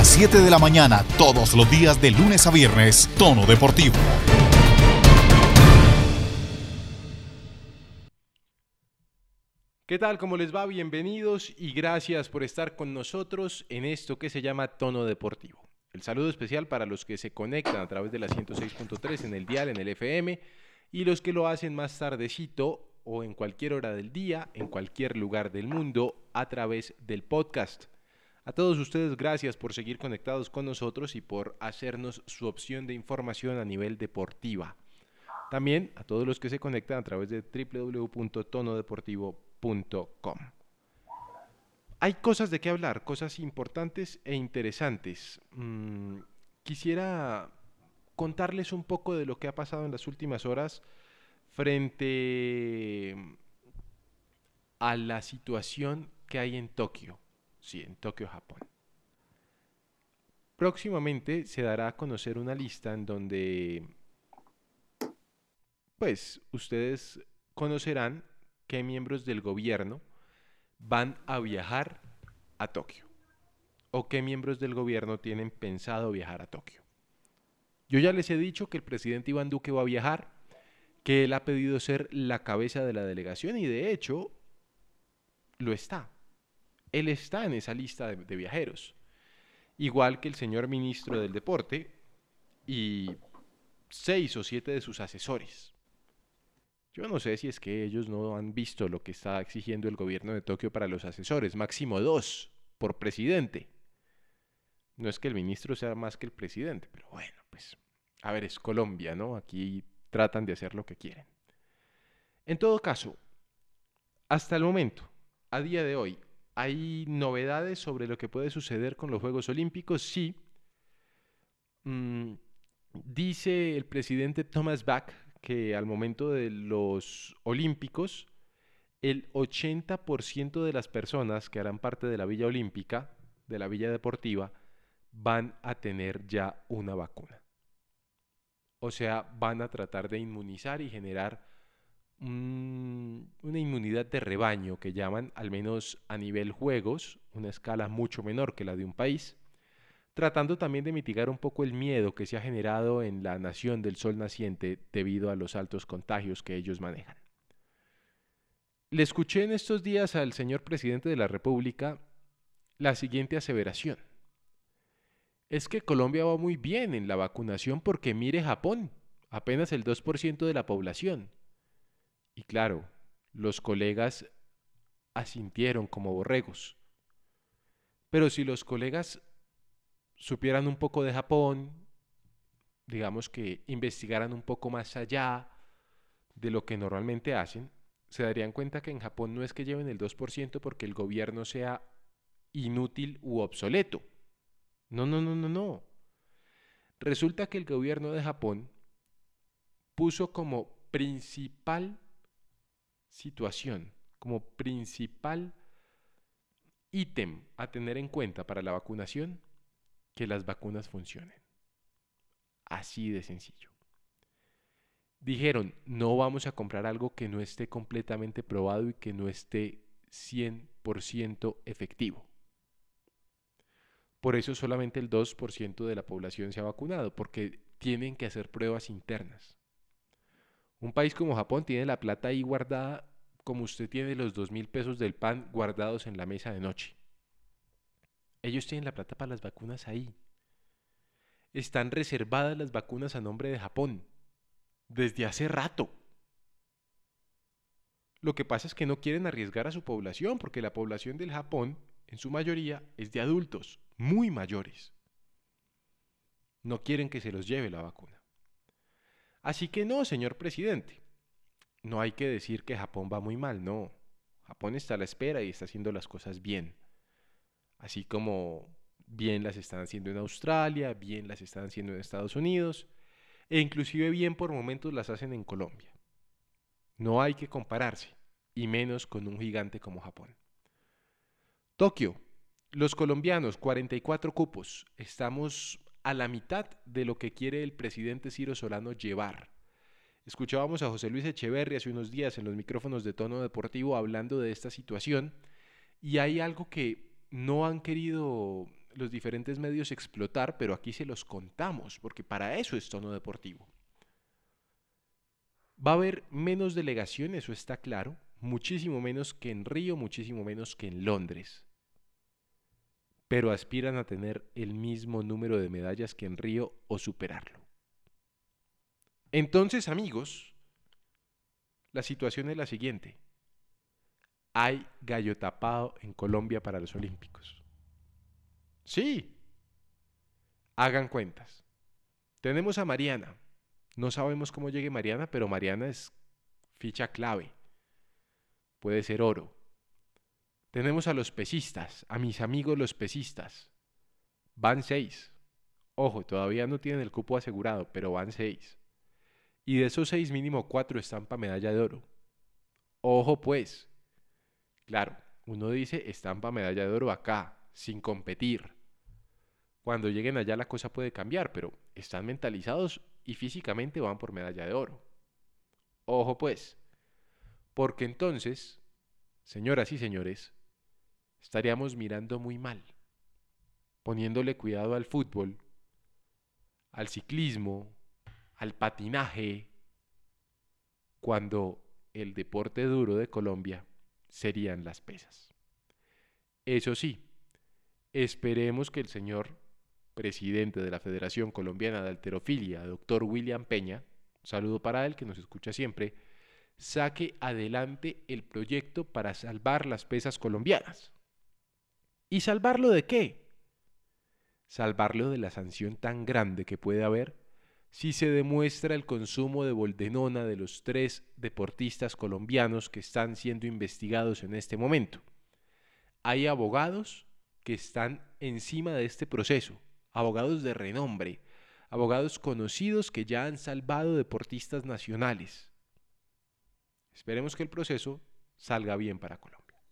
las 7 de la mañana, todos los días de lunes a viernes, Tono Deportivo. ¿Qué tal? ¿Cómo les va? Bienvenidos y gracias por estar con nosotros en esto que se llama Tono Deportivo. El saludo especial para los que se conectan a través de la 106.3 en el dial, en el FM, y los que lo hacen más tardecito o en cualquier hora del día, en cualquier lugar del mundo, a través del podcast. A todos ustedes, gracias por seguir conectados con nosotros y por hacernos su opción de información a nivel deportiva. También a todos los que se conectan a través de www.tonodeportivo.com. Hay cosas de qué hablar, cosas importantes e interesantes. Mm, quisiera contarles un poco de lo que ha pasado en las últimas horas frente a la situación que hay en Tokio. Sí, en Tokio, Japón. Próximamente se dará a conocer una lista en donde, pues, ustedes conocerán qué miembros del gobierno van a viajar a Tokio o qué miembros del gobierno tienen pensado viajar a Tokio. Yo ya les he dicho que el presidente Iván Duque va a viajar, que él ha pedido ser la cabeza de la delegación y de hecho lo está. Él está en esa lista de, viajeros. Igual que el señor ministro del Deporte y seis o siete de sus asesores. Yo no sé si es que ellos no han visto lo que está exigiendo el gobierno de Tokio para los asesores, máximo dos por presidente. No es que el ministro sea más que el presidente, pero bueno, pues, a ver, es Colombia, ¿no? Aquí tratan de hacer lo que quieren. En todo caso, hasta el momento, a día de hoy, ¿hay novedades sobre lo que puede suceder con los Juegos Olímpicos? Sí. Mm, dice el presidente Thomas Bach que al momento de los Olímpicos, el 80% de las personas que harán parte de la Villa Olímpica, de la Villa Deportiva, van a tener ya una vacuna. O sea, van a tratar de inmunizar y generar una inmunidad de rebaño que llaman, al menos a nivel juegos, una escala mucho menor que la de un país, tratando también de mitigar un poco el miedo que se ha generado en la nación del sol naciente debido a los altos contagios que ellos manejan. Le escuché en estos días al señor presidente de la República la siguiente aseveración. Es que Colombia va muy bien en la vacunación porque mire Japón, apenas el 2% de la población. Y claro, los colegas asintieron como borregos. Pero si los colegas supieran un poco de Japón, digamos que investigaran un poco más allá de lo que normalmente hacen, se darían cuenta que en Japón no es que lleven el 2% porque el gobierno sea inútil u obsoleto. No, no, no, no, no. Resulta que el gobierno de Japón puso como principal situación, como principal ítem a tener en cuenta para la vacunación, que las vacunas funcionen. Así de sencillo. Dijeron, no vamos a comprar algo que no esté completamente probado y que no esté 100% efectivo. Por eso solamente el 2% de la población se ha vacunado, porque tienen que hacer pruebas internas. Un país como Japón tiene la plata ahí guardada como usted tiene los dos mil pesos del pan guardados en la mesa de noche. Ellos tienen la plata para las vacunas ahí. Están reservadas las vacunas a nombre de Japón. Desde hace rato. Lo que pasa es que no quieren arriesgar a su población porque la población del Japón, en su mayoría, es de adultos, muy mayores. No quieren que se los lleve la vacuna. Así que no, señor presidente. No hay que decir que Japón va muy mal, no. Japón está a la espera y está haciendo las cosas bien así como bien las están haciendo en Australia, bien las están haciendo en Estados Unidos, e inclusive bien por momentos las hacen en Colombia. No hay que compararse, y menos con un gigante como Japón. Tokio, los colombianos, 44 cupos. Estamos a la mitad de lo que quiere el presidente Ciro Solano llevar. Escuchábamos a José Luis Echeverri hace unos días en los micrófonos de tono deportivo hablando de esta situación y hay algo que no han querido los diferentes medios explotar, pero aquí se los contamos, porque para eso es tono deportivo. Va a haber menos delegaciones, eso está claro, muchísimo menos que en Río, muchísimo menos que en Londres. Pero aspiran a tener el mismo número de medallas que en Río o superarlo. Entonces, amigos, la situación es la siguiente. Hay gallo tapado en Colombia para los Olímpicos. Sí. Hagan cuentas. Tenemos a Mariana. No sabemos cómo llegue Mariana, pero Mariana es ficha clave. Puede ser oro. Tenemos a los pesistas, a mis amigos los pesistas. Van seis. Ojo, todavía no tienen el cupo asegurado, pero van seis. Y de esos seis, mínimo cuatro están para medalla de oro. Ojo pues. Claro, uno dice estampa medalla de oro acá, sin competir. Cuando lleguen allá la cosa puede cambiar, pero están mentalizados y físicamente van por medalla de oro. Ojo pues, porque entonces, señoras y señores, estaríamos mirando muy mal, poniéndole cuidado al fútbol, al ciclismo, al patinaje, cuando el deporte duro de Colombia serían las pesas. Eso sí, esperemos que el señor presidente de la Federación Colombiana de Alterofilia, doctor William Peña, saludo para él que nos escucha siempre, saque adelante el proyecto para salvar las pesas colombianas. ¿Y salvarlo de qué? Salvarlo de la sanción tan grande que puede haber si se demuestra el consumo de boldenona de los tres deportistas colombianos que están siendo investigados en este momento. Hay abogados que están encima de este proceso, abogados de renombre, abogados conocidos que ya han salvado deportistas nacionales. Esperemos que el proceso salga bien para Colombia.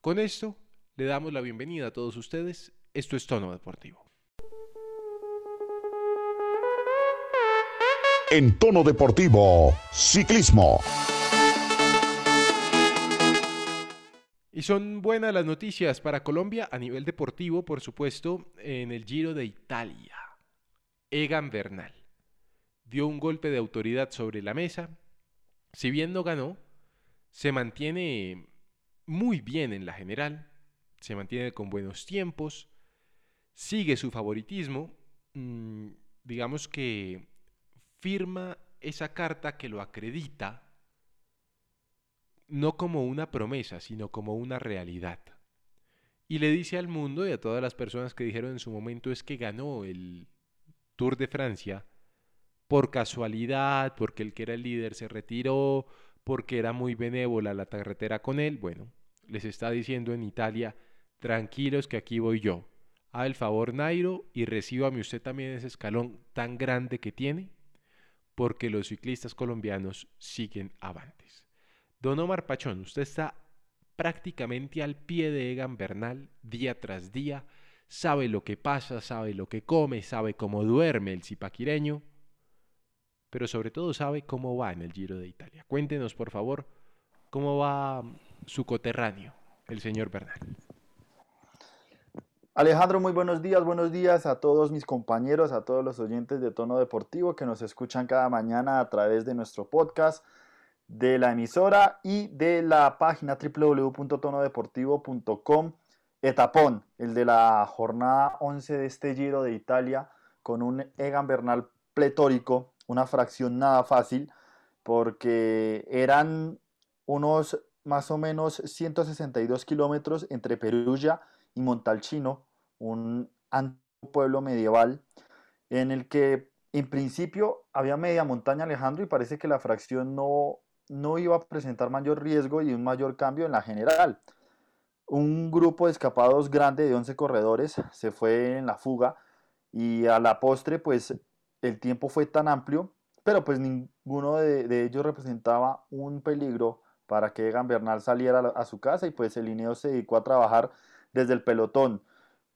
Con esto, le damos la bienvenida a todos ustedes. Esto es Tono Deportivo. En tono deportivo, ciclismo. Y son buenas las noticias para Colombia a nivel deportivo, por supuesto, en el Giro de Italia. Egan Bernal dio un golpe de autoridad sobre la mesa. Si bien no ganó, se mantiene muy bien en la general, se mantiene con buenos tiempos, sigue su favoritismo. Mm, digamos que firma esa carta que lo acredita no como una promesa, sino como una realidad. Y le dice al mundo y a todas las personas que dijeron en su momento es que ganó el Tour de Francia por casualidad, porque el que era el líder se retiró, porque era muy benévola la carretera con él. Bueno, les está diciendo en Italia, tranquilos que aquí voy yo. A el favor Nairo y recíbame usted también ese escalón tan grande que tiene porque los ciclistas colombianos siguen avantes. Don Omar Pachón, usted está prácticamente al pie de Egan Bernal día tras día, sabe lo que pasa, sabe lo que come, sabe cómo duerme el zipaquireño, pero sobre todo sabe cómo va en el Giro de Italia. Cuéntenos, por favor, cómo va su coterráneo, el señor Bernal. Alejandro, muy buenos días, buenos días a todos mis compañeros, a todos los oyentes de Tono Deportivo que nos escuchan cada mañana a través de nuestro podcast, de la emisora y de la página www.tonodeportivo.com. Etapón, el de la jornada 11 de este Giro de Italia, con un Egan Bernal pletórico, una fracción nada fácil, porque eran unos más o menos 162 kilómetros entre Perugia y Montalcino, un pueblo medieval en el que en principio había media montaña Alejandro y parece que la fracción no, no iba a presentar mayor riesgo y un mayor cambio en la general. Un grupo de escapados grande de 11 corredores se fue en la fuga y a la postre pues el tiempo fue tan amplio, pero pues ninguno de, ellos representaba un peligro para que Egan Bernal saliera a su casa y pues el Lineo se dedicó a trabajar desde el pelotón.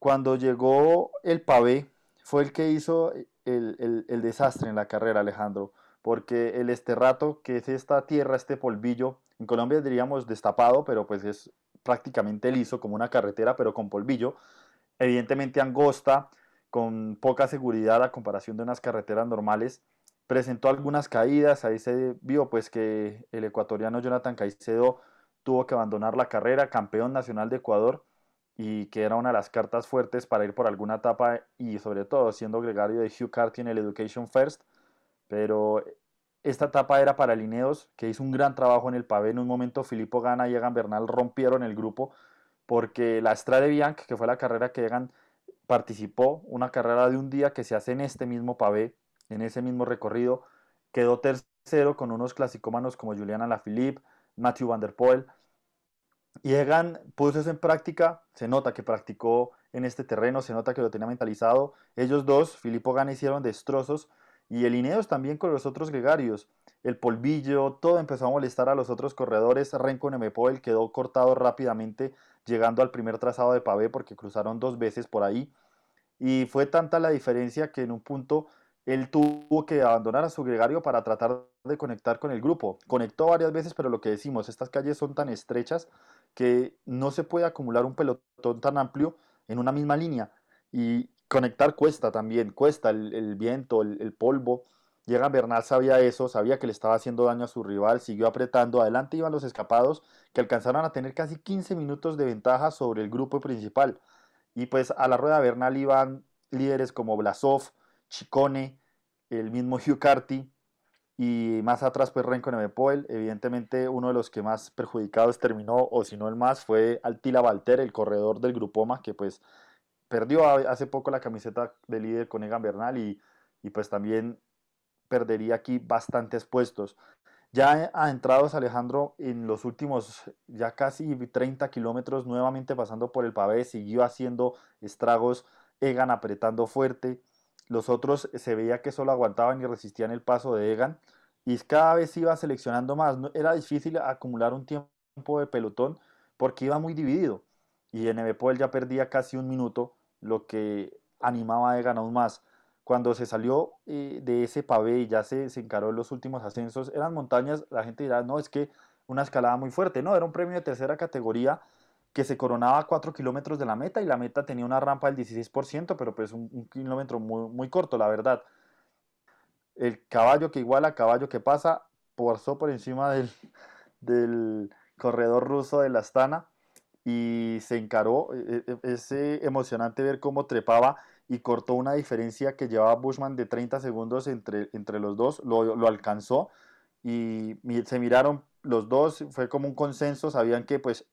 Cuando llegó el pavé, fue el que hizo el, desastre en la carrera, Alejandro, porque el esterrato, que es esta tierra, este polvillo, en Colombia diríamos destapado, pero pues es prácticamente liso, como una carretera, pero con polvillo, evidentemente angosta, con poca seguridad a comparación de unas carreteras normales. Presentó algunas caídas, ahí se vio pues que el ecuatoriano Jonathan Caicedo tuvo que abandonar la carrera, campeón nacional de Ecuador, y que era una de las cartas fuertes para ir por alguna etapa y sobre todo siendo gregario de Hugh Carty en el Education First. Pero esta etapa era para Lineos, que hizo un gran trabajo en el pavé. En un momento Filippo Gana y Egan Bernal rompieron el grupo porque la Strade Bianche, que fue la carrera que Egan participó, una carrera de un día que se hace en este mismo pavé, en ese mismo recorrido, quedó tercero con unos clasicómanos como Juliana Lafilippe, Matthew Van Der Poel, y Egan puso eso en práctica, se nota que practicó en este terreno, se nota que lo tenía mentalizado. Ellos dos, Filippo Gana, hicieron destrozos y el Ineos también con los otros gregarios. El polvillo, todo empezó a molestar a los otros corredores. Renko Nemepoel quedó cortado rápidamente llegando al primer trazado de pavé porque cruzaron dos veces por ahí. Y fue tanta la diferencia que en un punto él tuvo que abandonar a su gregario para tratar de conectar con el grupo. Conectó varias veces, pero lo que decimos, estas calles son tan estrechas que no se puede acumular un pelotón tan amplio en una misma línea. Y conectar cuesta también, cuesta el, viento, el, polvo. Llega Bernal, sabía eso, sabía que le estaba haciendo daño a su rival, siguió apretando, adelante iban los escapados que alcanzaron a tener casi 15 minutos de ventaja sobre el grupo principal. Y pues a la rueda Bernal iban líderes como Blasov, Chicone, el mismo Hugh Carty, y más atrás, pues Renko Nemepoel, evidentemente uno de los que más perjudicados terminó, o si no el más, fue Altila Valter, el corredor del Grupoma, que pues perdió hace poco la camiseta de líder con Egan Bernal y, y pues también perdería aquí bastantes puestos. Ya entrados Alejandro en los últimos ya casi 30 kilómetros, nuevamente pasando por el pavé, siguió haciendo estragos, Egan apretando fuerte, los otros se veía que solo aguantaban y resistían el paso de Egan y cada vez iba seleccionando más. Era difícil acumular un tiempo de pelotón porque iba muy dividido y en él ya perdía casi un minuto, lo que animaba a Egan aún más. Cuando se salió eh, de ese pavé y ya se, se encaró en los últimos ascensos, eran montañas, la gente dirá, no, es que una escalada muy fuerte. No, era un premio de tercera categoría que se coronaba a 4 kilómetros de la meta y la meta tenía una rampa del 16%, pero pues un, kilómetro muy, muy, corto, la verdad. El caballo que iguala, caballo que pasa, pasó por encima del, del corredor ruso de la Astana y se encaró. E, e, e, es emocionante ver cómo trepaba y cortó una diferencia que llevaba Bushman de 30 segundos entre, entre los dos, lo, lo alcanzó y se miraron los dos, fue como un consenso, sabían que pues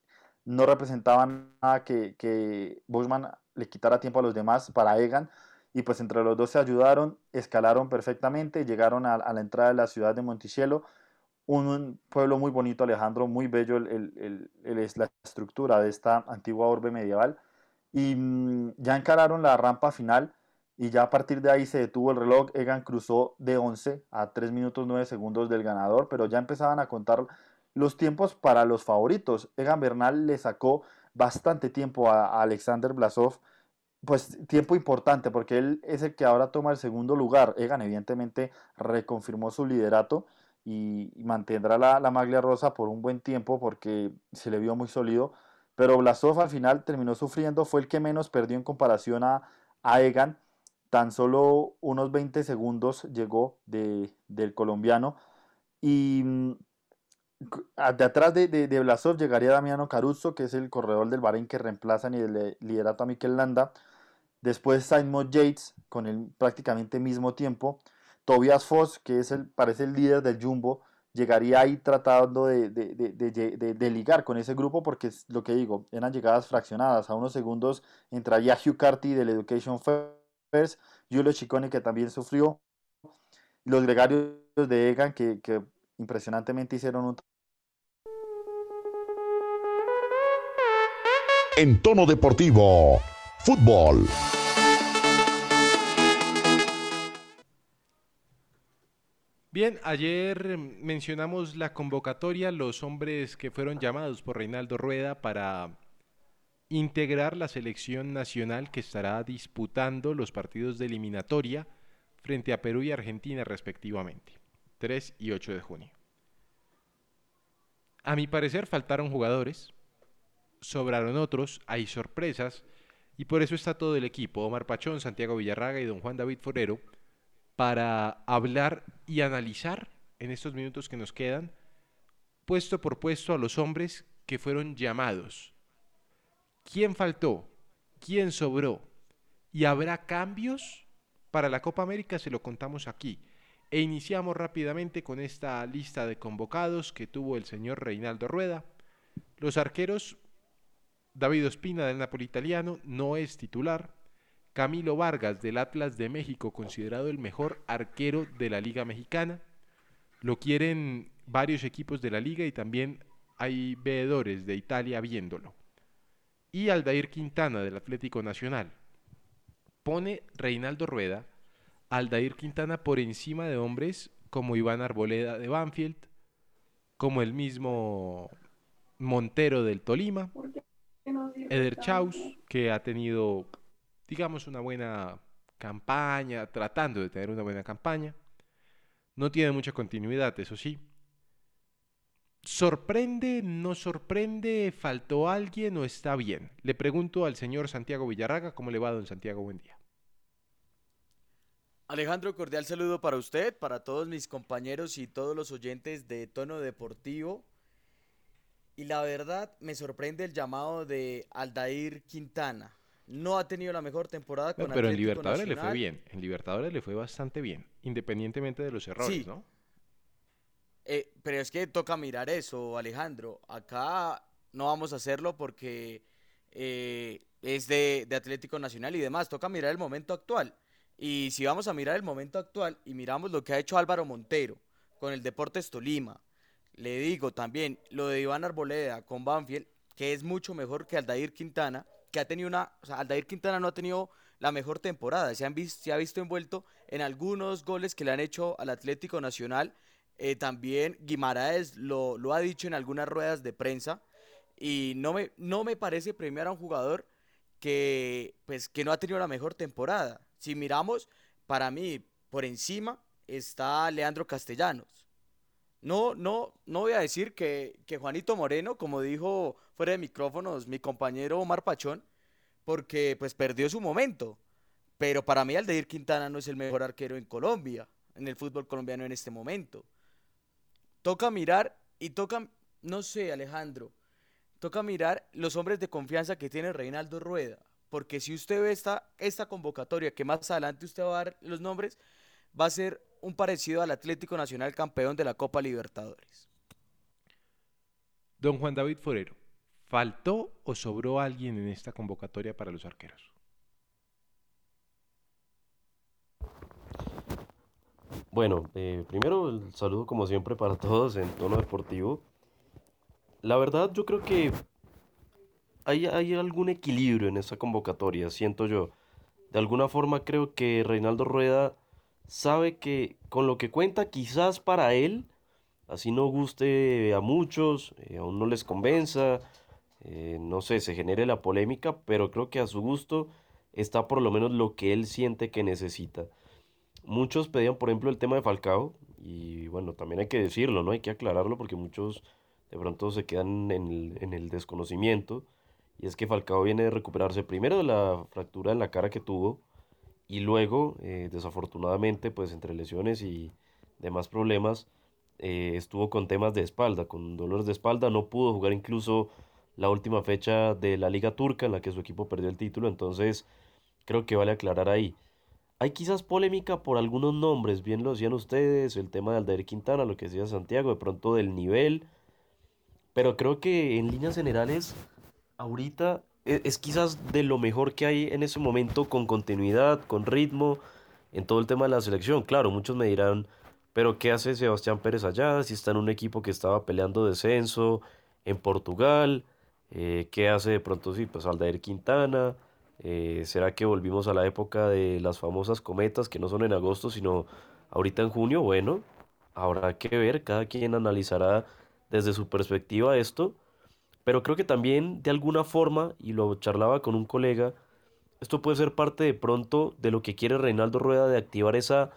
no representaban nada que, que Bushman le quitara tiempo a los demás para Egan. Y pues entre los dos se ayudaron, escalaron perfectamente, llegaron a, la entrada de la ciudad de Monticello, un, pueblo muy bonito, Alejandro, muy bello el, el, la estructura de esta antigua orbe medieval. Y mm, ya encararon la rampa final y ya a partir de ahí se detuvo el reloj. Egan cruzó de 11 a 3 minutos 9 segundos del ganador, pero ya empezaban a contar los tiempos para los favoritos. Egan Bernal le sacó bastante tiempo a, Alexander Blasov, pues tiempo importante porque él es el que ahora toma el segundo lugar. Egan evidentemente reconfirmó su liderato y, mantendrá la, la, maglia rosa por un buen tiempo porque se le vio muy sólido. Pero Blasov al final terminó sufriendo, fue el que menos perdió en comparación a, a Egan. Tan solo unos 20 segundos llegó de, del colombiano. Y mm, de atrás de, de, Blasov llegaría Damiano Caruso, que es el corredor del Bahrein que reemplaza y el liderato a Mikel Landa. Después Simon Yates, con el prácticamente mismo tiempo. Tobias Foss, que es el, parece el líder del Jumbo, llegaría ahí tratando de, de, ligar con ese grupo, porque es lo que digo, eran llegadas fraccionadas. A unos segundos entraría Hugh Carty del Education First, Julio Chicone, que también sufrió, los gregarios de Egan, que, que impresionantemente hicieron un en tono deportivo. Fútbol. Bien, ayer mencionamos la convocatoria, los hombres que fueron llamados por Reinaldo Rueda para integrar la selección nacional que estará disputando los partidos de eliminatoria frente a Perú y Argentina respectivamente, 3 y 8 de junio. A mi parecer faltaron jugadores, sobraron otros, hay sorpresas Y por eso está todo el equipo, Omar Pachón, Santiago Villarraga y don Juan David Forero, para hablar y analizar en estos minutos que nos quedan, puesto por puesto a los hombres que fueron llamados. ¿Quién faltó? ¿Quién sobró? ¿Y habrá cambios? Para la Copa América se lo contamos aquí. E iniciamos rápidamente con esta lista de convocados que tuvo el señor Reinaldo Rueda. Los arqueros, David Ospina del Napoli italiano, no es titular. Camilo Vargas del Atlas de México, considerado el mejor arquero de la Liga Mexicana. Lo quieren varios equipos de la liga y también hay veedores de Italia viéndolo. Y Aldair Quintana del Atlético Nacional. Pone Reinaldo Rueda Aldair Quintana por encima de hombres como Iván Arboleda de Banfield, como el mismo Montero del Tolima, Eder Chaus, que ha tenido, digamos, una buena campaña, tratando de tener una buena campaña. No tiene mucha continuidad, eso sí. ¿Sorprende, no sorprende, faltó alguien o está bien? Le pregunto al señor Santiago Villarraga, ¿cómo le va, don Santiago? Buen día. Alejandro, cordial saludo para usted, para todos mis compañeros y todos los oyentes de Tono Deportivo. Y la verdad me sorprende el llamado de Aldair Quintana. No ha tenido la mejor temporada con no, Pero en Libertadores le fue bien, en Libertadores le fue bastante bien, independientemente de los errores, ¿no? Eh, pero es que toca mirar eso, Alejandro. Acá no vamos a hacerlo porque eh, es de, de Atlético Nacional y demás. Toca mirar el momento actual. Y si vamos a mirar el momento actual y miramos lo que ha hecho Álvaro Montero con el Deportes Tolima, le digo también lo de Iván Arboleda con Banfield, que es mucho mejor que Aldair Quintana, que ha tenido una, o sea, Aldair Quintana no ha tenido la mejor temporada, se, han visto, se ha visto envuelto en algunos goles que le han hecho al Atlético Nacional, eh, también Guimaraes lo, lo, ha dicho en algunas ruedas de prensa, y no me, no me parece premiar a un jugador que, pues, que no ha tenido la mejor temporada. Si miramos, para mí, por encima está Leandro Castellanos. No, no, no voy a decir que, que Juanito Moreno, como dijo fuera de micrófonos mi compañero Omar Pachón, porque pues perdió su momento. Pero para mí Aldeir Quintana no es el mejor arquero en Colombia, en el fútbol colombiano en este momento. Toca mirar y toca, no sé Alejandro, toca mirar los hombres de confianza que tiene Reinaldo Rueda porque si usted ve esta, esta convocatoria, que más adelante usted va a dar los nombres, va a ser un parecido al Atlético Nacional campeón de la Copa Libertadores. Don Juan David Forero, ¿faltó o sobró alguien en esta convocatoria para los arqueros? Bueno, eh, primero el saludo como siempre para todos en tono deportivo. La verdad yo creo que hay, algún equilibrio en esa convocatoria, siento yo. De alguna forma creo que Reinaldo Rueda sabe que con lo que cuenta quizás para él, así no guste a muchos, eh, aún no les convenza, eh, no sé, se genere la polémica, pero creo que a su gusto está por lo menos lo que él siente que necesita. Muchos pedían, por ejemplo, el tema de Falcao, y bueno, también hay que decirlo, ¿no? Hay que aclararlo porque muchos de pronto se quedan en el, en el desconocimiento. Y es que Falcao viene de recuperarse primero de la fractura en la cara que tuvo y luego, eh, desafortunadamente, pues entre lesiones y demás problemas, eh, estuvo con temas de espalda, con dolores de espalda, no pudo jugar incluso la última fecha de la Liga Turca en la que su equipo perdió el título, entonces creo que vale aclarar ahí. Hay quizás polémica por algunos nombres, bien lo decían ustedes, el tema de Aldair Quintana, lo que decía Santiago, de pronto del nivel, pero creo que en líneas generales ahorita es, quizás de lo mejor que hay en ese momento con continuidad, con ritmo, en todo el tema de la selección. Claro, muchos me dirán, pero ¿qué hace Sebastián Pérez allá? Si está en un equipo que estaba peleando descenso en Portugal, eh, ¿qué hace de pronto sí? Pues Aldair Quintana. Eh, ¿Será que volvimos a la época de las famosas cometas que no son en agosto, sino ahorita en junio? Bueno, habrá que ver, cada quien analizará desde su perspectiva esto pero creo que también de alguna forma, y lo charlaba con un colega, esto puede ser parte de pronto de lo que quiere Reinaldo Rueda de activar esa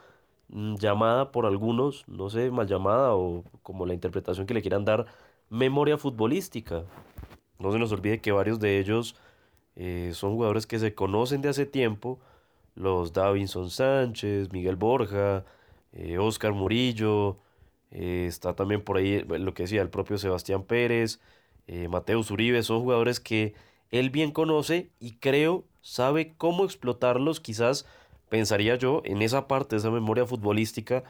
mm, llamada por algunos, no sé, mal llamada o como la interpretación que le quieran dar, memoria futbolística. No se nos olvide que varios de ellos Eh, son jugadores que se conocen de hace tiempo, los Davinson Sánchez, Miguel Borja, Oscar Murillo, está también por ahí lo que decía el propio Sebastián Pérez, Mateus Uribe, son jugadores que él bien conoce y creo sabe cómo explotarlos, quizás pensaría yo en esa parte esa memoria futbolística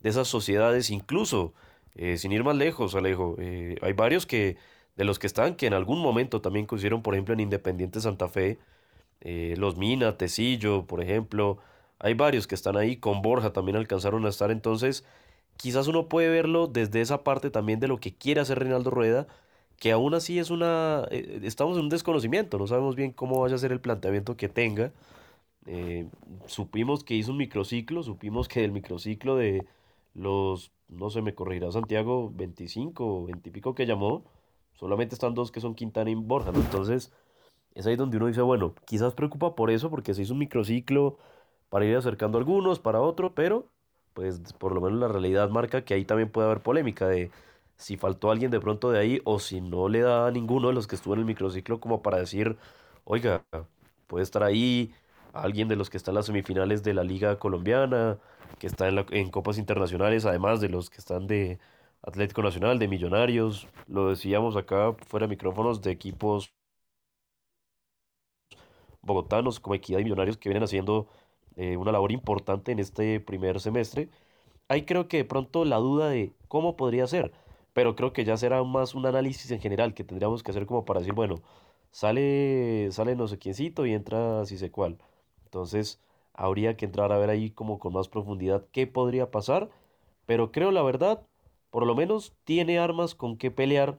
de esas sociedades, incluso eh, sin ir más lejos, Alejo, eh, hay varios que de los que están que en algún momento también coincidieron, por ejemplo, en Independiente Santa Fe, eh, los Mina, Tecillo, por ejemplo, hay varios que están ahí, con Borja también alcanzaron a estar, entonces quizás uno puede verlo desde esa parte también de lo que quiere hacer Reinaldo Rueda, que aún así es una, eh, estamos en un desconocimiento, no sabemos bien cómo vaya a ser el planteamiento que tenga. Eh, supimos que hizo un microciclo, supimos que del microciclo de los, no sé, me corregirá Santiago, 25 20 y pico que llamó, solamente están dos que son Quintana y Borja, Entonces, es ahí donde uno dice, bueno, quizás preocupa por eso, porque se hizo un microciclo para ir acercando a algunos, para otro, pero pues por lo menos la realidad marca que ahí también puede haber polémica de si faltó alguien de pronto de ahí o si no le da a ninguno de los que estuvo en el microciclo como para decir, oiga, puede estar ahí alguien de los que está en las semifinales de la Liga Colombiana, que está en, en Copas Internacionales, además de los que están de Atlético Nacional, de Millonarios, lo decíamos acá fuera de micrófonos, de equipos bogotanos como Equidad y Millonarios que vienen haciendo eh, una labor importante en este primer semestre. Ahí creo que de pronto la duda de cómo podría ser pero creo que ya será más un análisis en general que tendríamos que hacer como para decir, bueno, sale, sale no sé quiéncito y entra así sé cuál. Entonces, habría que entrar a ver ahí como con más profundidad qué podría pasar, pero creo la verdad, por lo menos tiene armas con qué pelear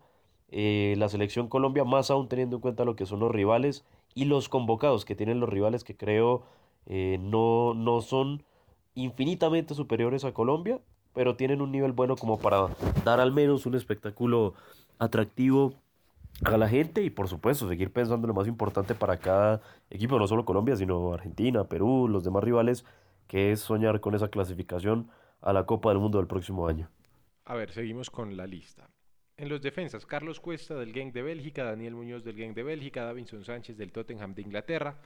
eh, la selección Colombia, más aún teniendo en cuenta lo que son los rivales y los convocados que tienen los rivales que creo eh, no, no son infinitamente superiores a Colombia, pero tienen un nivel bueno como para dar al menos un espectáculo atractivo a la gente y por supuesto seguir pensando en lo más importante para cada equipo, no solo Colombia, sino Argentina, Perú, los demás rivales, que es soñar con esa clasificación a la Copa del Mundo del próximo año. A ver, seguimos con la lista. En los defensas, Carlos Cuesta del Genk de Bélgica, Daniel Muñoz del Genk de Bélgica, Davinson Sánchez del Tottenham de Inglaterra,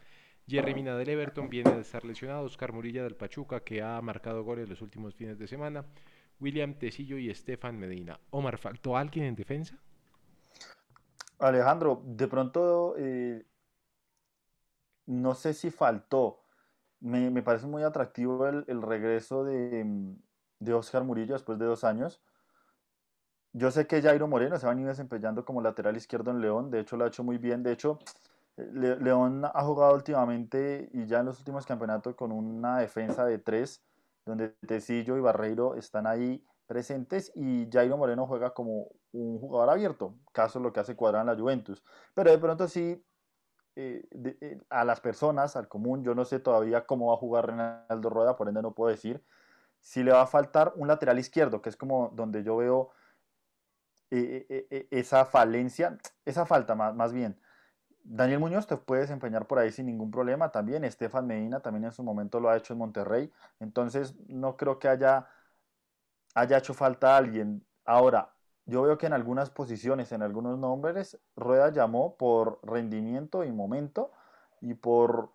Jerry Mina del Everton viene de estar lesionado, Oscar Murilla del Pachuca que ha marcado goles los últimos fines de semana, William Tecillo y Estefan Medina. Omar, ¿faltó alguien en defensa? Alejandro, de pronto eh, no sé si faltó. Me, parece muy atractivo el, regreso de, de, Oscar Murillo después de dos años. Yo sé que Jairo Moreno se va a ir desempeñando como lateral izquierdo en León, de hecho lo ha hecho muy bien, de hecho León ha jugado últimamente y ya en los últimos campeonatos con una defensa de tres, donde Tecillo y Barreiro están ahí presentes y Jairo Moreno juega como un jugador abierto, caso lo que hace cuadrar en la Juventus. Pero de pronto sí, eh, eh, a las personas, al común, yo no sé todavía cómo va a jugar Reinaldo Rueda, por ende no puedo decir si le va a faltar un lateral izquierdo, que es como donde yo veo eh, esa falencia, esa falta más bien Daniel Muñoz te puede desempeñar por ahí sin ningún problema también. Estefan Medina también en su momento lo ha hecho en Monterrey. Entonces no creo que haya, haya hecho falta alguien. Ahora, yo veo que en algunas posiciones, en algunos nombres, Rueda llamó por rendimiento y momento y por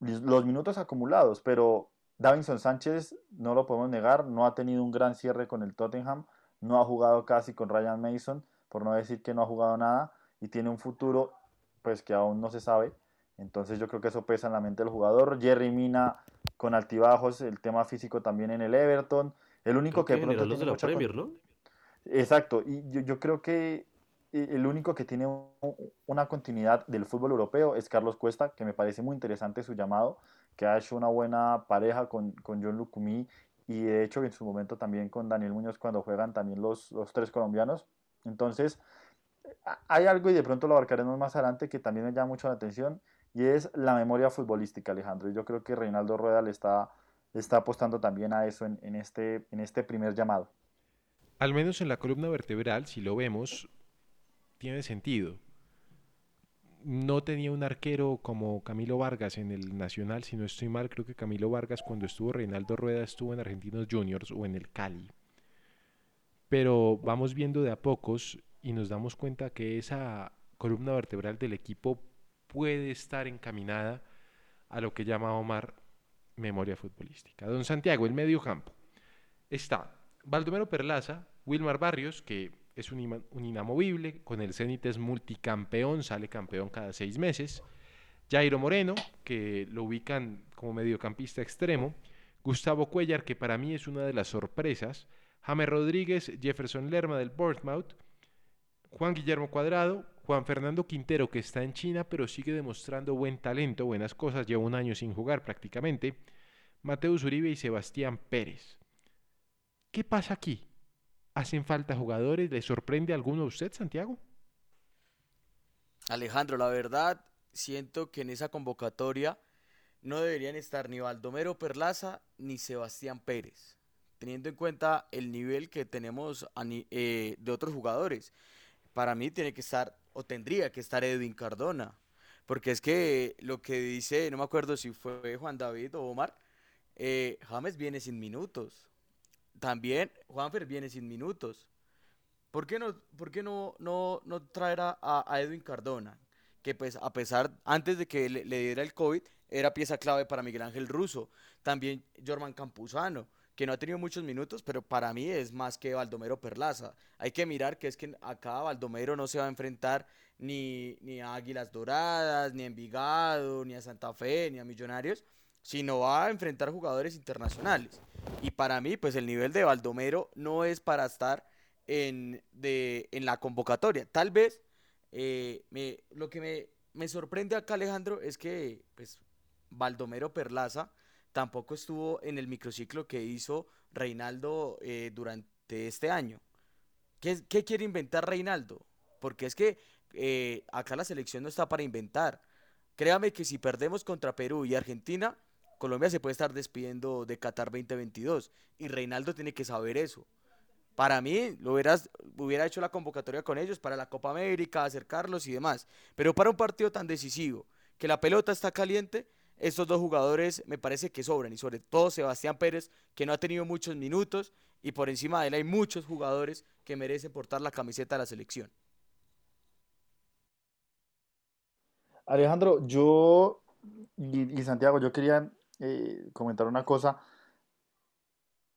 los minutos acumulados. Pero Davinson Sánchez, no lo podemos negar, no ha tenido un gran cierre con el Tottenham. No ha jugado casi con Ryan Mason, por no decir que no ha jugado nada. Y tiene un futuro pues que aún no se sabe. Entonces yo creo que eso pesa en la mente del jugador. Jerry Mina con altibajos, el tema físico también en el Everton. El único que, pronto tiene de la Premier, ¿no? Exacto, y yo, creo que eh, el único que tiene una continuidad del fútbol europeo es Carlos Cuesta, que me parece muy interesante su llamado, que ha hecho una buena pareja con, con John Lucumí y de hecho en su momento también con Daniel Muñoz cuando juegan también los, los tres colombianos. Entonces, hay algo y de pronto lo abarcaremos más adelante que también me llama mucho la atención y es la memoria futbolística, Alejandro. Y yo creo que Reinaldo Rueda le está, está apostando también a eso en, este, en este primer llamado. Al menos en la columna vertebral, si lo vemos, tiene sentido. No tenía un arquero como Camilo Vargas en el Nacional, si no estoy mal, creo que Camilo Vargas cuando estuvo Reinaldo Rueda estuvo en Argentinos Juniors o en el Cali. Pero vamos viendo de a pocos y nos damos cuenta que esa columna vertebral del equipo puede estar encaminada a lo que llama Omar memoria futbolística. Don Santiago, el medio campo. Está Baldomero Perlaza, Wilmar Barrios, que es un, inamovible, con el Zenit es multicampeón, sale campeón cada seis meses. Jairo Moreno, que lo ubican como mediocampista extremo. Gustavo Cuellar, que para mí es una de las sorpresas. James Rodríguez, Jefferson Lerma del Bournemouth. Juan Guillermo Cuadrado, Juan Fernando Quintero, que está en China, pero sigue demostrando buen talento, buenas cosas, lleva un año sin jugar prácticamente. Mateus Uribe y Sebastián Pérez. ¿Qué pasa aquí? ¿Hacen falta jugadores? ¿Le sorprende alguno a usted, Santiago? Alejandro, la verdad, siento que en esa convocatoria no deberían estar ni Baldomero Perlaza ni Sebastián Pérez, teniendo en cuenta el nivel que tenemos eh, de otros jugadores. Para mí tiene que estar, o tendría que estar Edwin Cardona, porque es que lo que dice, no me acuerdo si fue Juan David o Omar, eh, James viene sin minutos también Juanfer viene sin minutos. ¿Por qué no, por qué no, no, no traer a, Edwin Cardona? Que pues a pesar, antes de que le, diera el COVID, era pieza clave para Miguel Ángel Russo. También Jorman Campuzano, que no ha tenido muchos minutos, pero para mí es más que Baldomero Perlaza. Hay que mirar que es que acá Baldomero no se va a enfrentar ni, ni a Águilas Doradas, ni a Envigado, ni a Santa Fe, ni a Millonarios, sino va a enfrentar jugadores internacionales. Y para mí, pues el nivel de Baldomero no es para estar en, de, en la convocatoria. Tal vez eh, me, lo que me, me, sorprende acá, Alejandro, es que pues, Baldomero Perlaza tampoco estuvo en el microciclo que hizo Reinaldo eh, durante este año. ¿Qué, ¿Qué, quiere inventar Reinaldo? Porque es que eh, acá la selección no está para inventar. Créame que si perdemos contra Perú y Argentina, Colombia se puede estar despidiendo de Qatar 2022 y Reinaldo tiene que saber eso. Para mí, lo hubiera hecho la convocatoria con ellos para la Copa América, acercarlos y demás. Pero para un partido tan decisivo, que la pelota está caliente, estos dos jugadores me parece que sobran. Y sobre todo Sebastián Pérez, que no ha tenido muchos minutos. Y por encima de él hay muchos jugadores que merecen portar la camiseta de la selección. Alejandro, yo y Santiago, yo quería eh, comentar una cosa.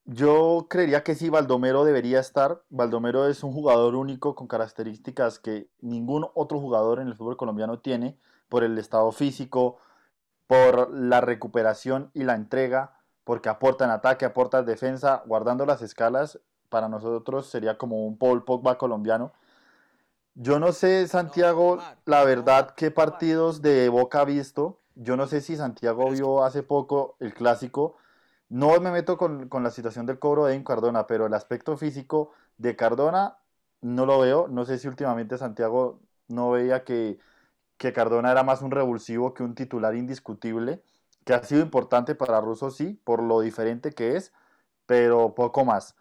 Yo creería que sí, Baldomero debería estar. Baldomero es un jugador único con características que ningún otro jugador en el fútbol colombiano tiene por el estado físico, por la recuperación y la entrega, porque aporta en ataque, aporta en defensa, guardando las escalas. Para nosotros sería como un Paul Pogba colombiano. Yo no sé, Santiago, la verdad, qué partidos de Boca ha visto yo no sé si Santiago vio hace poco el clásico. No me meto con, la situación del cobro de Cardona, pero el aspecto físico de Cardona no lo veo. No sé si últimamente Santiago no veía que, que Cardona era más un revulsivo que un titular indiscutible, que ha sido importante para Russo, sí, por lo diferente que es, pero poco más.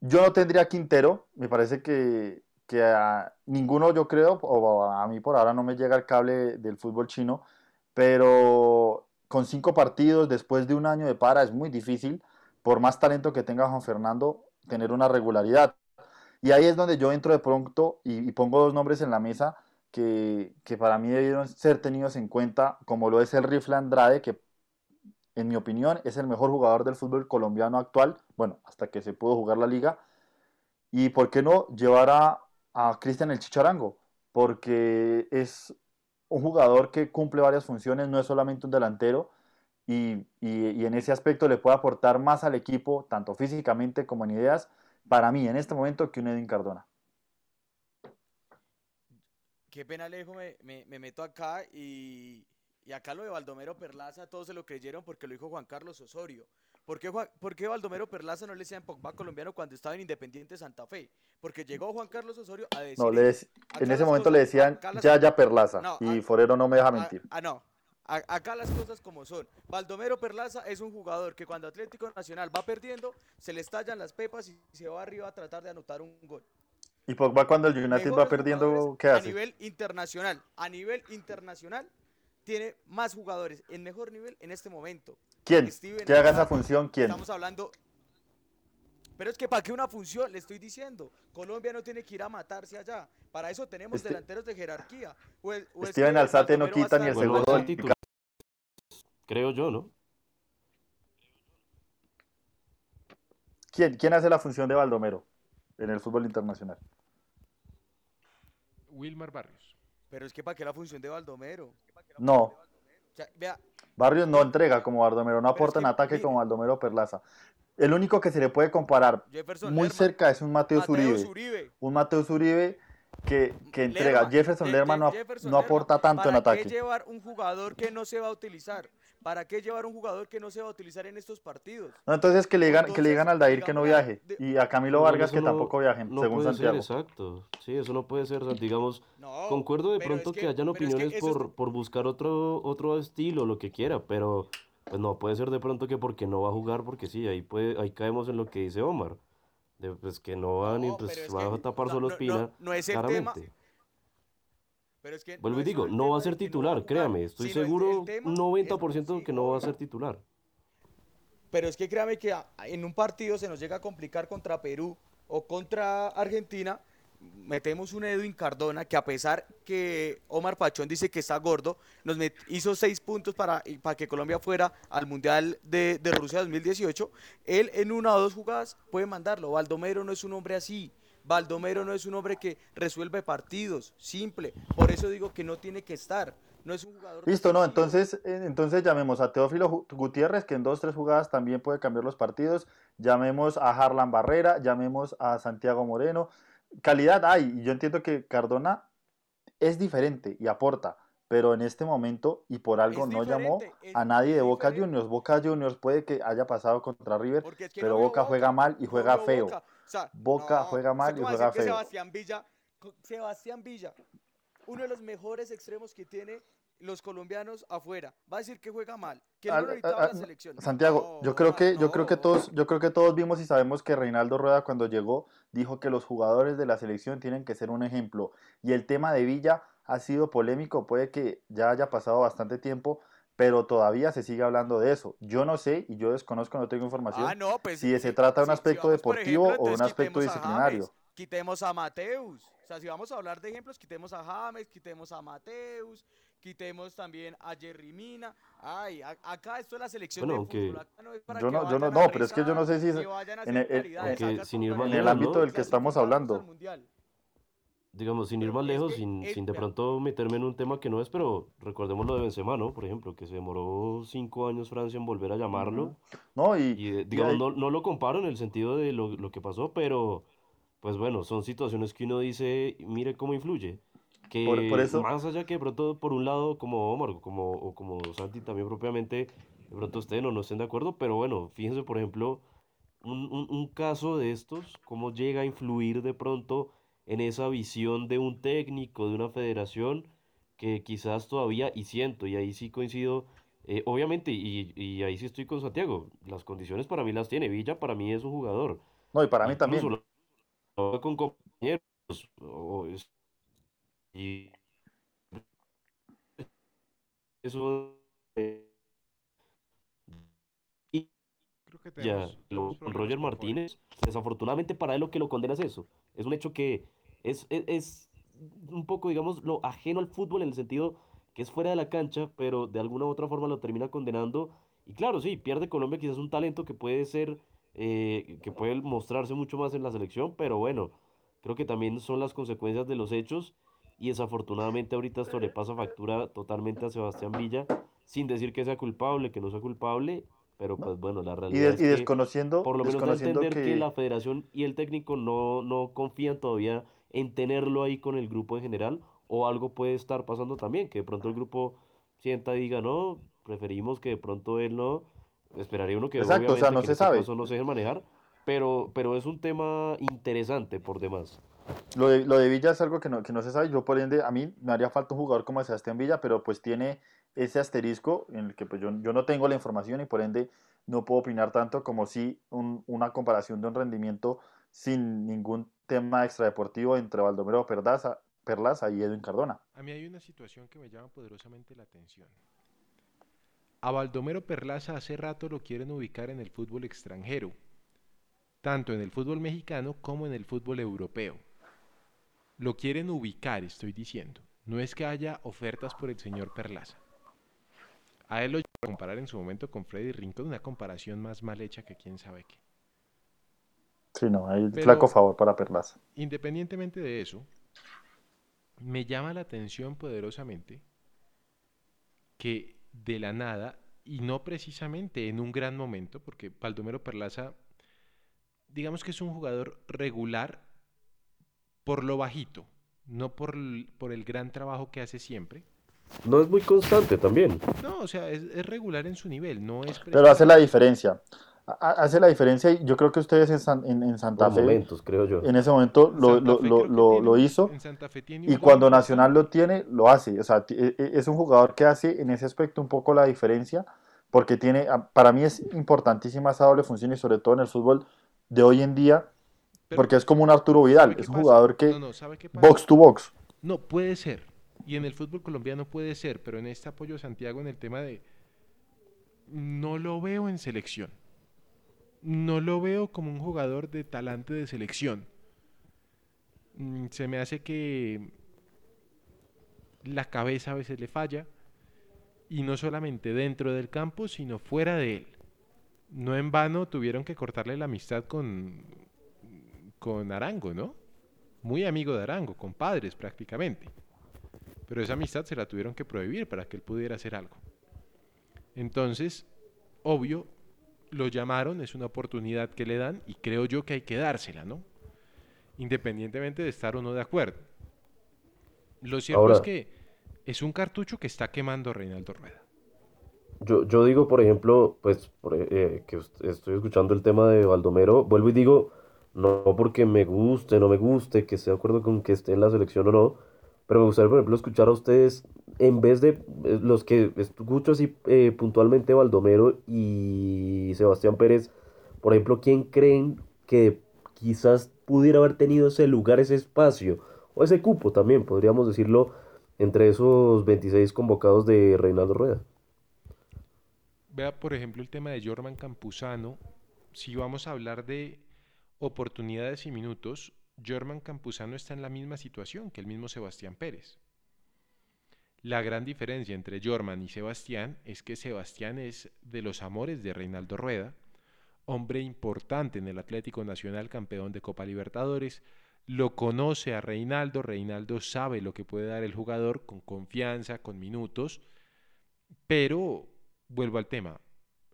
Yo no tendría Quintero, me parece que, que ninguno yo creo, o a mí por ahora no me llega el cable del fútbol chino, pero con cinco partidos después de un año de para es muy difícil, por más talento que tenga Juan Fernando, tener una regularidad. Y ahí es donde yo entro de pronto y, pongo dos nombres en la mesa que, para mí debieron ser tenidos en cuenta, como lo es el Rifle Andrade, que en mi opinión es el mejor jugador del fútbol colombiano actual, bueno, hasta que se pudo jugar la liga. Y por qué no llevar a, Cristian el Chicharango, porque es un jugador que cumple varias funciones, no es solamente un delantero, y, en ese aspecto le puede aportar más al equipo, tanto físicamente como en ideas, para mí en este momento que un Edwin Cardona. Qué pena, Alejo, me, me, meto acá y, y, acá lo de Baldomero Perlaza, todos se lo creyeron porque lo dijo Juan Carlos Osorio. ¿Por qué, ¿Por qué, Baldomero Perlaza no le decían Pogba colombiano cuando estaba en Independiente Santa Fe? Porque llegó Juan Carlos Osorio a decir. No, en ese momento le decían Yaya Perlaza. y Forero no me deja mentir. Ah, no. acá las cosas como son. Baldomero Perlaza es un jugador que cuando Atlético Nacional va perdiendo, se le estallan las pepas y se va arriba a tratar de anotar un gol. ¿Y Pogba cuando el United va perdiendo, qué hace? A nivel internacional, a nivel internacional, tiene más jugadores en mejor nivel en este momento. ¿Quién? ¿Qué haga esa función? ¿Quién? Estamos hablando Pero es que para qué una función, le estoy diciendo. Colombia no tiene que ir a matarse allá. Para eso tenemos Este- delanteros de jerarquía. O o Steven Alzate no quita ni el Bueno, segundo es del el titular, creo yo, ¿no? ¿Quién, ¿Quién hace la función de Baldomero en el fútbol internacional? Wilmar Barrios. Pero es que para qué la función de Baldomero. No, O sea, vea, Barrios no entrega como Baldomero, no aporta en que, ataque mire. como Baldomero Perlaza. El único que se le puede comparar Jefferson muy Lerma, cerca es un Mateus Mateus Uribe. Uribe. Un Mateus Uribe que, que entrega. Lerma, Jefferson Je- Lerma no, Jefferson no Lerma, aporta tanto en ¿Para qué ataque. llevar un jugador que no se va a utilizar? ¿Para qué llevar un jugador que no se va a utilizar en estos partidos? No, entonces que le digan, que le digan al Dair que no viaje. de- Y a Camilo No, Vargas que tampoco viajen, no según puede Santiago. ser, exacto. Sí, eso no puede ser, digamos, No, concuerdo de es pronto que, que- hayan pero es que opiniones es- por, por buscar otro, otro estilo, lo que quiera, pero pues no puede ser de pronto que porque no va a jugar, porque sí, ahí puede, ahí caemos en lo que dice Omar, de, pues que no va ni No, pues pero es va a tapar no- solo no- Espina, no- no es el tema, claramente. Pero es que Vuelvo no y digo, no va a ser no titular, créame, estoy seguro tema un es- 90% sí, que no va a ser titular. Pero es que créame que en un partido se nos llega a complicar contra Perú o contra Argentina. Metemos un Edwin Cardona que a pesar que Omar Pachón dice que está gordo, nos met- hizo seis puntos para, para que Colombia fuera al Mundial de, de Rusia 2018. Él en una o dos jugadas puede mandarlo. Baldomero no es un hombre así. Baldomero no es un hombre que resuelve partidos, simple. Por eso digo que no tiene que estar. No es un jugador. Listo, no, entonces, eh, entonces llamemos a Teófilo Gutiérrez, que en dos, tres jugadas también puede cambiar los partidos. Llamemos a Harlan Barrera, llamemos a Santiago Moreno. Calidad hay, y yo entiendo que Cardona es diferente y aporta, pero en este momento y por algo no llamó a nadie de Boca diferente. Juniors. Boca Juniors puede que haya pasado contra River, Porque es que pero no Boca juega mal y juega feo. Boca. O sea, Boca juega ¿usted mal y cómo va a juega feo. Sebastián Villa, Sebastián Villa, uno de los mejores extremos que tiene los colombianos afuera, va a decir que juega mal, que no necesitaba a- la a- selección. Santiago, No, yo creo que, yo creo que no. todos, yo creo que todos vimos y sabemos que Reinaldo Rueda cuando llegó dijo que los jugadores de la selección tienen que ser un ejemplo. Y el tema de Villa ha sido polémico, puede que ya haya pasado bastante tiempo, pero todavía se sigue hablando de eso. Yo no sé y yo desconozco, no tengo información. Ah, no, pues, si eh, se trata de un si aspecto deportivo ejemplo, o un aspecto quitemos a disciplinario. James, quitemos a Mateus. O sea, si vamos a hablar de ejemplos, quitemos a James, quitemos a Mateus, quitemos también a Jerry Mina. Ay, a- acá esto es la selección Bueno, de aunque- fútbol. acá no es para Yo que no- yo no- vayan a no, pero es que yo no sé si rezar, es- que vayan a en hacer el- sin ir En el ámbito del que estamos hablando. Digamos, sin ir Pero más es lejos, que sin, sin de pronto meterme en un tema que no es, pero recordemos lo de Benzema, ¿no? Por ejemplo, que se demoró cinco años Francia en volver a llamarlo. No, y, Y, eh, y digamos, hay- no, no lo comparo en el sentido de lo, lo que pasó, pero pues bueno, son situaciones que uno dice, mire cómo influye. Que Por- por eso- más allá que de pronto, por un lado, como Omar, como, o como Santi también propiamente, de pronto estén o no estén de acuerdo, pero bueno, fíjense, por ejemplo, un, un- un caso de estos, cómo llega a influir de pronto en esa visión de un técnico, de una federación, que quizás todavía, y siento, y ahí sí coincido, eh, obviamente, y, y ahí sí estoy con Santiago, las condiciones para mí las tiene, Villa para mí es un jugador, no, y para mí incluso también. con compañeros, o es- y eso eh, y Creo que ya lo- tenemos Roger Martínez, desafortunadamente para él lo que lo condena es eso. Es un hecho que es, es, es un poco, digamos, lo ajeno al fútbol en el sentido que es fuera de la cancha, pero de alguna u otra forma lo termina condenando. Y claro, sí, pierde Colombia quizás un talento que puede ser, eh, que puede mostrarse mucho más en la selección, pero bueno, creo que también son las consecuencias de los hechos. Y desafortunadamente ahorita esto le pasa factura totalmente a Sebastián Villa, sin decir que sea culpable, que no sea culpable, pero pues bueno, la Y, realidad des- es y que desconociendo, por lo menos entender que... que, la federación y el técnico no, no confían todavía en tenerlo ahí con el grupo en general, o algo puede estar pasando también, que de pronto el grupo sienta y diga, no, preferimos que de pronto él no, esperaría uno que Exacto, o sea, obviamente no que se sabe. caso no se dejen manejar, pero, pero es un tema interesante por demás. Lo de, lo de Villa es algo que no, que no se sabe. Yo, por ende, a mí me haría falta un jugador como Sebastián Villa, pero pues tiene ese asterisco en el que pues, yo, yo no tengo la información y por ende no puedo opinar tanto como si un- una comparación de un rendimiento sin ningún tema extradeportivo entre Baldomero Perlaza, y Edwin Cardona. A mí hay una situación que me llama poderosamente la atención. A Baldomero Perlaza hace rato lo quieren ubicar en el fútbol extranjero. tanto en el fútbol mexicano como en el fútbol europeo. Lo quieren ubicar, estoy diciendo. No es que haya ofertas por el señor Perlaza. A él lo comparar en su momento con Freddy Rincón, una comparación más mal hecha que quién sabe qué. Sí, no, hay flaco favor para Perlaza. Independientemente de eso, me llama la atención poderosamente que de la nada, y no precisamente en un gran momento, porque Baldomero Perlaza, digamos que es un jugador regular por lo bajito, no por, por el gran trabajo que hace siempre. No es muy constante también. No, o sea, es, regular en su nivel, no es... Pero hace la diferencia. Hace la diferencia y yo creo que ustedes en, en, Santa Fe, momentos, creo yo. en ese momento lo, lo, lo, lo hizo y cuando Nacional lo tiene, lo hace. O sea, e, e, es un jugador que hace en ese aspecto un poco la diferencia porque tiene, para mí es importantísima esa doble función y sobre todo en el fútbol de hoy en día, porque es como un Arturo Vidal, es un jugador que box to box. No, puede ser, y en el fútbol colombiano puede ser, pero en este apoyo Santiago en el tema de... No lo veo en selección. No lo veo como un jugador de talante de selección. Mm, se me hace que la cabeza a veces le falla. Y no solamente dentro del campo, sino fuera de él. No en vano tuvieron que cortarle la amistad con, con Arango, ¿no? Muy amigo de Arango, compadres prácticamente. Pero esa amistad se la tuvieron que prohibir para que él pudiera hacer algo. Entonces, obvio, lo llamaron, es una oportunidad que le dan y creo yo que hay que dársela, ¿no? Independientemente de estar o no de acuerdo. Lo cierto es que es un cartucho que está quemando Reinaldo Rueda. Yo, yo digo, por ejemplo, pues eh, que estoy escuchando el tema de Baldomero, vuelvo y digo, no porque me guste, no me guste, que esté de acuerdo con que esté en la selección o no, pero me gustaría, por ejemplo, escuchar a ustedes, en vez de eh, los que escucho así eh, puntualmente Baldomero y Sebastián Pérez, por ejemplo, ¿quién creen que quizás pudiera haber tenido ese lugar, ese espacio, o ese cupo también, podríamos decirlo, entre esos 26 convocados de Reinaldo Rueda? Vea, por ejemplo, el tema de Jorman Campuzano. Si vamos a hablar de oportunidades y minutos, German Campuzano está en la misma situación que el mismo Sebastián Pérez. La gran diferencia entre Jorman y Sebastián es que Sebastián es de los amores de Reinaldo Rueda, hombre importante en el Atlético Nacional, campeón de Copa Libertadores, lo conoce a Reinaldo, Reinaldo sabe lo que puede dar el jugador con confianza, con minutos, pero vuelvo al tema,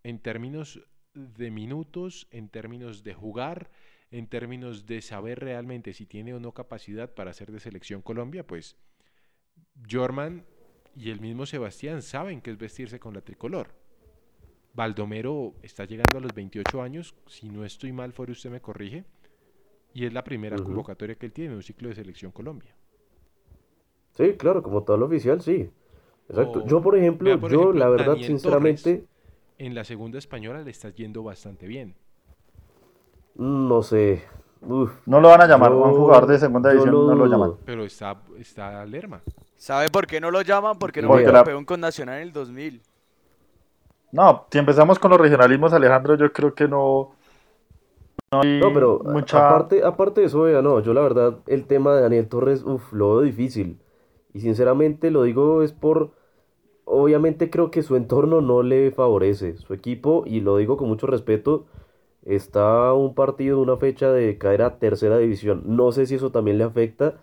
en términos de minutos, en términos de jugar, en términos de saber realmente si tiene o no capacidad para ser de selección Colombia, pues Jorman y el mismo Sebastián saben que es vestirse con la tricolor. Baldomero está llegando a los 28 años, si no estoy mal, fuera usted me corrige, y es la primera convocatoria que él tiene en un ciclo de selección Colombia. Sí, claro, como todo lo oficial, sí. Exacto. yo, por ejemplo, yo la verdad, sinceramente... en la segunda española le está yendo bastante bien. No sé. no lo van a llamar, un jugador de segunda división no lo llaman. Pero está, está Lerma. ¿Sabe por qué no lo llaman? Porque no fue campeón con Nacional en el 2000. No, si empezamos con los regionalismos, Alejandro, yo creo que no. No, pero aparte, aparte de eso, no, yo la verdad, el tema de Daniel Torres, uff, lo veo difícil. Y sinceramente lo digo es por. Obviamente creo que su entorno no le favorece. Su equipo, y lo digo con mucho respeto, está un partido, una fecha de caer a tercera división. No sé si eso también le afecta.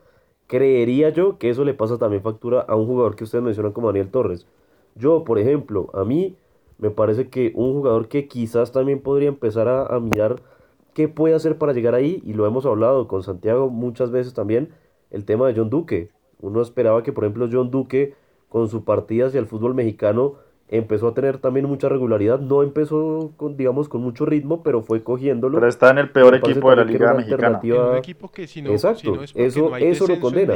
Creería yo que eso le pasa también factura a un jugador que ustedes mencionan como Daniel Torres. Yo, por ejemplo, a mí me parece que un jugador que quizás también podría empezar a, mirar qué puede hacer para llegar ahí, y lo hemos hablado con Santiago muchas veces también, el tema de John Duque. Uno esperaba que, por ejemplo, John Duque, con su partida hacia el fútbol mexicano, empezó a tener también mucha regularidad. No empezó, con, digamos, con mucho ritmo, pero fue cogiéndolo. Pero está en el peor equipo de la Liga Mexicana. un equipo que si no, Exacto, eso, eso lo condena.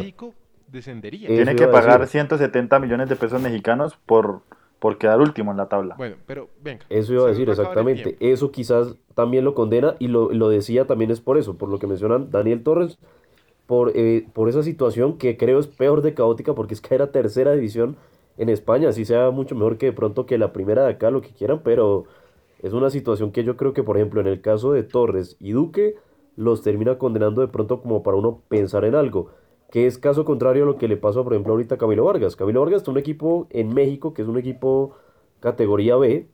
descendería. Tiene que pagar 170 millones de pesos mexicanos por, por quedar último en la tabla. Bueno, pero venga. Eso iba a decir, exactamente. Eso quizás también lo condena y lo, lo, decía también es por eso, por lo que mencionan Daniel Torres, por, eh, por esa situación que creo es peor de caótica porque es que era tercera división en España, así sea mucho mejor que de pronto que la primera de acá, lo que quieran, pero es una situación que yo creo que, por ejemplo, en el caso de Torres y Duque, los termina condenando de pronto como para uno pensar en algo, que es caso contrario a lo que le pasó, por ejemplo, ahorita a Camilo Vargas. Camilo Vargas está un equipo en México, que es un equipo categoría B,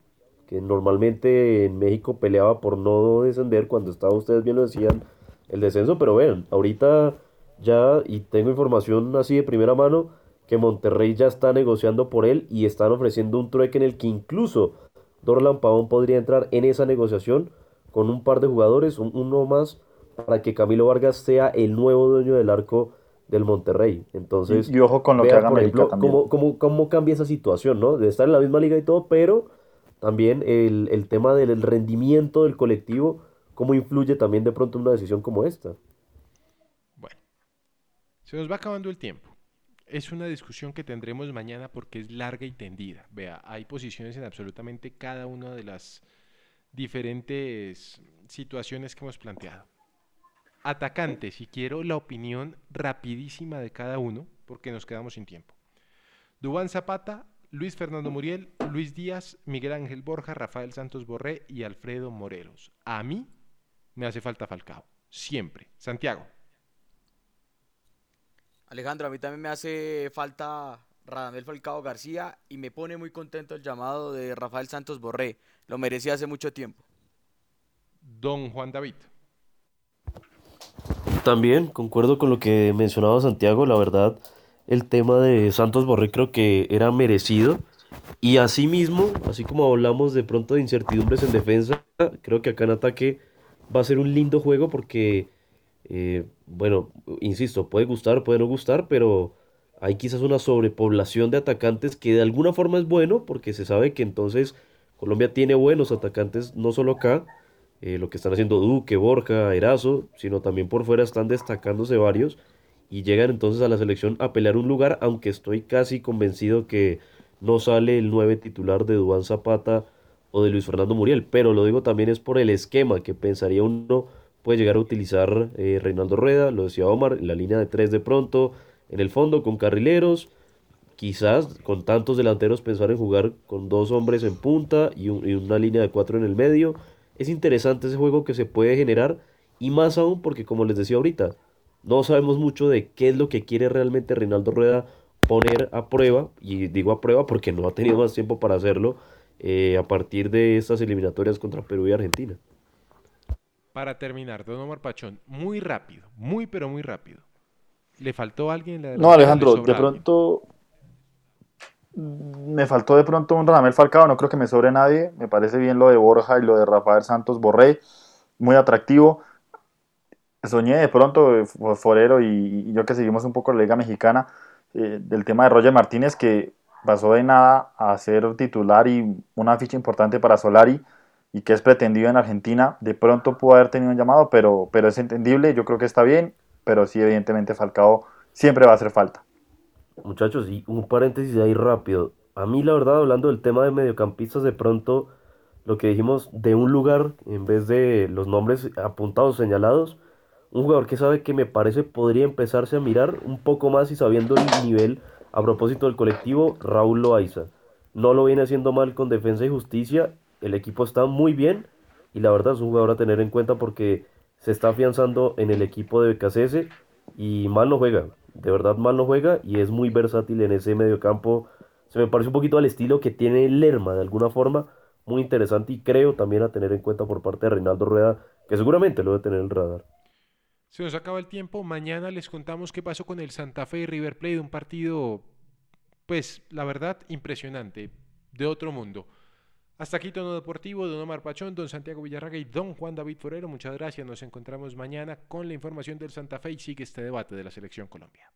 que normalmente en México peleaba por no descender, cuando estaba, ustedes bien lo decían, el descenso, pero vean, ahorita ya, y tengo información así de primera mano, que Monterrey ya está negociando por él y están ofreciendo un trueque en el que incluso Dorlan Pavón podría entrar en esa negociación con un par de jugadores, uno más, para que Camilo Vargas sea el nuevo dueño del arco del Monterrey. Entonces, y, ojo con lo que haga por ejemplo, cómo, cómo, cómo, cambia esa situación, ¿no? De estar en la misma liga y todo, pero también el, el tema del rendimiento del colectivo, cómo influye también de pronto una decisión como esta. Bueno, se nos va acabando el tiempo es una discusión que tendremos mañana porque es larga y tendida. Vea, hay posiciones en absolutamente cada una de las diferentes situaciones que hemos planteado. Atacante, si quiero la opinión rapidísima de cada uno, porque nos quedamos sin tiempo. Dubán Zapata, Luis Fernando Muriel, Luis Díaz, Miguel Ángel Borja, Rafael Santos Borré y Alfredo Morelos. A mí me hace falta Falcao, siempre. Santiago. Alejandro, a mí también me hace falta Radamel Falcao García y me pone muy contento el llamado de Rafael Santos Borré. Lo merecía hace mucho tiempo. Don Juan David. También concuerdo con lo que mencionaba Santiago, la verdad, el tema de Santos Borré creo que era merecido. Y asimismo, así como hablamos de pronto de incertidumbres en defensa, creo que acá en ataque va a ser un lindo juego porque eh, bueno, insisto, puede gustar, puede no gustar, pero hay quizás una sobrepoblación de atacantes que de alguna forma es bueno, porque se sabe que entonces Colombia tiene buenos atacantes, no solo acá, eh, lo que están haciendo Duque, Borja, Erazo, sino también por fuera están destacándose varios y llegan entonces a la selección a pelear un lugar, aunque estoy casi convencido que no sale el 9 titular de Duan Zapata o de Luis Fernando Muriel, pero lo digo también es por el esquema que pensaría uno puede llegar a utilizar eh, Reinaldo Rueda, lo decía Omar, en la línea de tres de pronto, en el fondo con carrileros, quizás con tantos delanteros pensar en jugar con dos hombres en punta y, una línea de cuatro en el medio. Es interesante ese juego que se puede generar y más aún porque como les decía ahorita, no sabemos mucho de qué es lo que quiere realmente Reinaldo Rueda poner a prueba, y digo a prueba porque no ha tenido más tiempo para hacerlo eh, a partir de estas eliminatorias contra Perú y Argentina para terminar, Don Omar Pachón, muy rápido, muy pero muy rápido. ¿Le faltó alguien? La no, Alejandro, de pronto me faltó de pronto un Radamel Falcao, no creo que me sobre nadie. Me parece bien lo de Borja y lo de Rafael Santos Borré, muy atractivo. Soñé de pronto, Forero y, yo que seguimos un poco la Liga Mexicana, eh, del tema de Roger Martínez, que pasó de nada a ser titular y una ficha importante para Solari y que es pretendido en Argentina, de pronto pudo haber tenido un llamado, pero, pero es entendible, yo creo que está bien, pero sí, evidentemente Falcao siempre va a hacer falta. Muchachos, y un paréntesis ahí rápido. A mí, la verdad, hablando del tema de mediocampistas, de pronto lo que dijimos de un lugar en vez de los nombres apuntados, señalados, un jugador que sabe que me parece podría empezarse a mirar un poco más y sabiendo el nivel a propósito del colectivo, Raúl Loaiza. No lo viene haciendo mal con defensa y justicia el equipo está muy bien y la verdad es un jugador a tener en cuenta porque se está afianzando en el equipo de BKCS y mal no juega, de verdad mal no juega y es muy versátil en ese mediocampo. Se me parece un poquito al estilo que tiene Lerma de alguna forma, muy interesante y creo también a tener en cuenta por parte de Reinaldo Rueda, que seguramente lo debe tener en el radar. Se nos acaba el tiempo, mañana les contamos qué pasó con el Santa Fe y River Plate, un partido, pues la verdad, impresionante, de otro mundo. Hasta aquí Tono Deportivo, don Omar Pachón, don Santiago Villarraga y don Juan David Forero. Muchas gracias. Nos encontramos mañana con la información del Santa Fe y sigue este debate de la Selección Colombia.